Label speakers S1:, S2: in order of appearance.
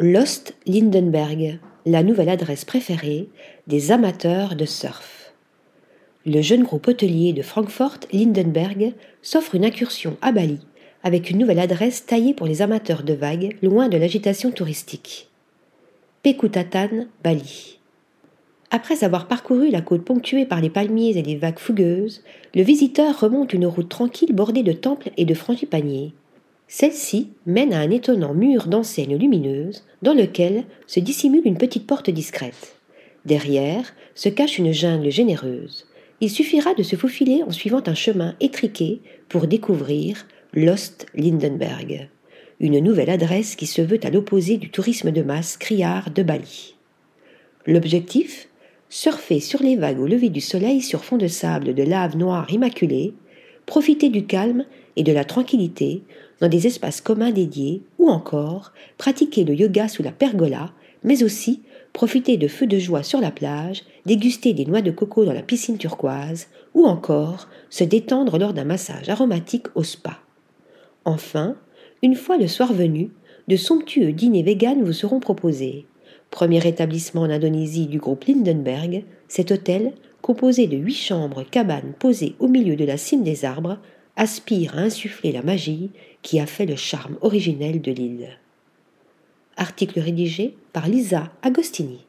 S1: Lost Lindenberg, la nouvelle adresse préférée des amateurs de surf. Le jeune groupe hôtelier de Francfort Lindenberg s'offre une incursion à Bali avec une nouvelle adresse taillée pour les amateurs de vagues loin de l'agitation touristique. Pekutatan, Bali. Après avoir parcouru la côte ponctuée par les palmiers et les vagues fougueuses, le visiteur remonte une route tranquille bordée de temples et de frangipaniers. Celle-ci mène à un étonnant mur d'enseignes lumineuses dans lequel se dissimule une petite porte discrète. Derrière se cache une jungle généreuse. Il suffira de se faufiler en suivant un chemin étriqué pour découvrir Lost Lindenberg, une nouvelle adresse qui se veut à l'opposé du tourisme de masse criard de Bali. L'objectif? Surfer sur les vagues au lever du soleil sur fond de sable de lave noire immaculée, profiter du calme et de la tranquillité dans des espaces communs dédiés, ou encore pratiquer le yoga sous la pergola, mais aussi profiter de feux de joie sur la plage, déguster des noix de coco dans la piscine turquoise, ou encore se détendre lors d'un massage aromatique au spa. Enfin, une fois le soir venu, de somptueux dîners véganes vous seront proposés. Premier établissement en Indonésie du groupe Lindenberg, cet hôtel, composé de huit chambres cabanes posées au milieu de la cime des arbres, aspire à insuffler la magie qui a fait le charme originel de l'île. Article rédigé par Lisa Agostini.